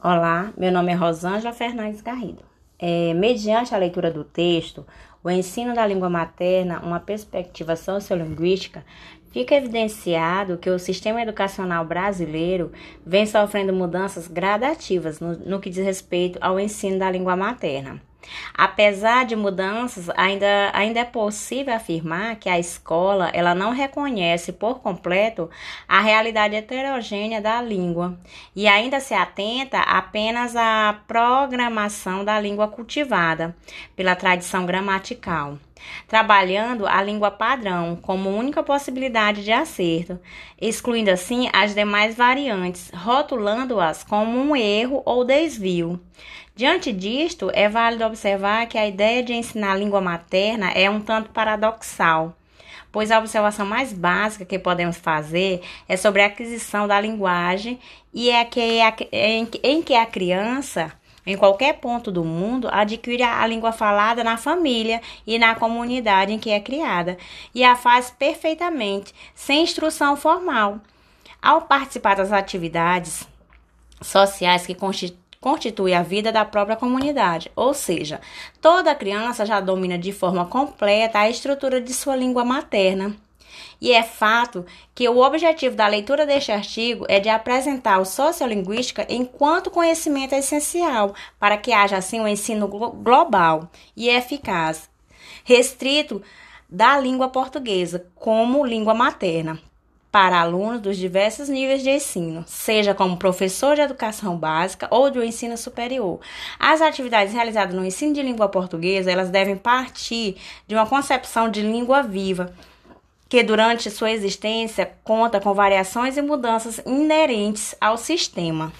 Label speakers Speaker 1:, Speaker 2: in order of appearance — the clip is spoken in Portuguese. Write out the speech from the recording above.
Speaker 1: Olá, meu nome é Rosângela Fernandes Garrido. É, mediante a leitura do texto, o ensino da língua materna, uma perspectiva sociolinguística, fica evidenciado que o sistema educacional brasileiro vem sofrendo mudanças gradativas no, no que diz respeito ao ensino da língua materna. Apesar de mudanças, ainda, ainda é possível afirmar que a escola ela não reconhece por completo a realidade heterogênea da língua e ainda se atenta apenas à programação da língua cultivada pela tradição gramatical trabalhando a língua padrão como única possibilidade de acerto, excluindo assim as demais variantes, rotulando-as como um erro ou desvio. Diante disto, é válido observar que a ideia de ensinar a língua materna é um tanto paradoxal, pois a observação mais básica que podemos fazer é sobre a aquisição da linguagem e é que, em que a criança em qualquer ponto do mundo, adquire a língua falada na família e na comunidade em que é criada, e a faz perfeitamente, sem instrução formal. Ao participar das atividades sociais que constituem constitui a vida da própria comunidade, ou seja, toda criança já domina de forma completa a estrutura de sua língua materna. E é fato que o objetivo da leitura deste artigo é de apresentar o sociolinguística enquanto conhecimento essencial para que haja assim um ensino global e eficaz, restrito da língua portuguesa como língua materna, para alunos dos diversos níveis de ensino, seja como professor de educação básica ou do ensino superior. As atividades realizadas no ensino de língua portuguesa, elas devem partir de uma concepção de língua viva, que durante sua existência conta com variações e mudanças inerentes ao sistema.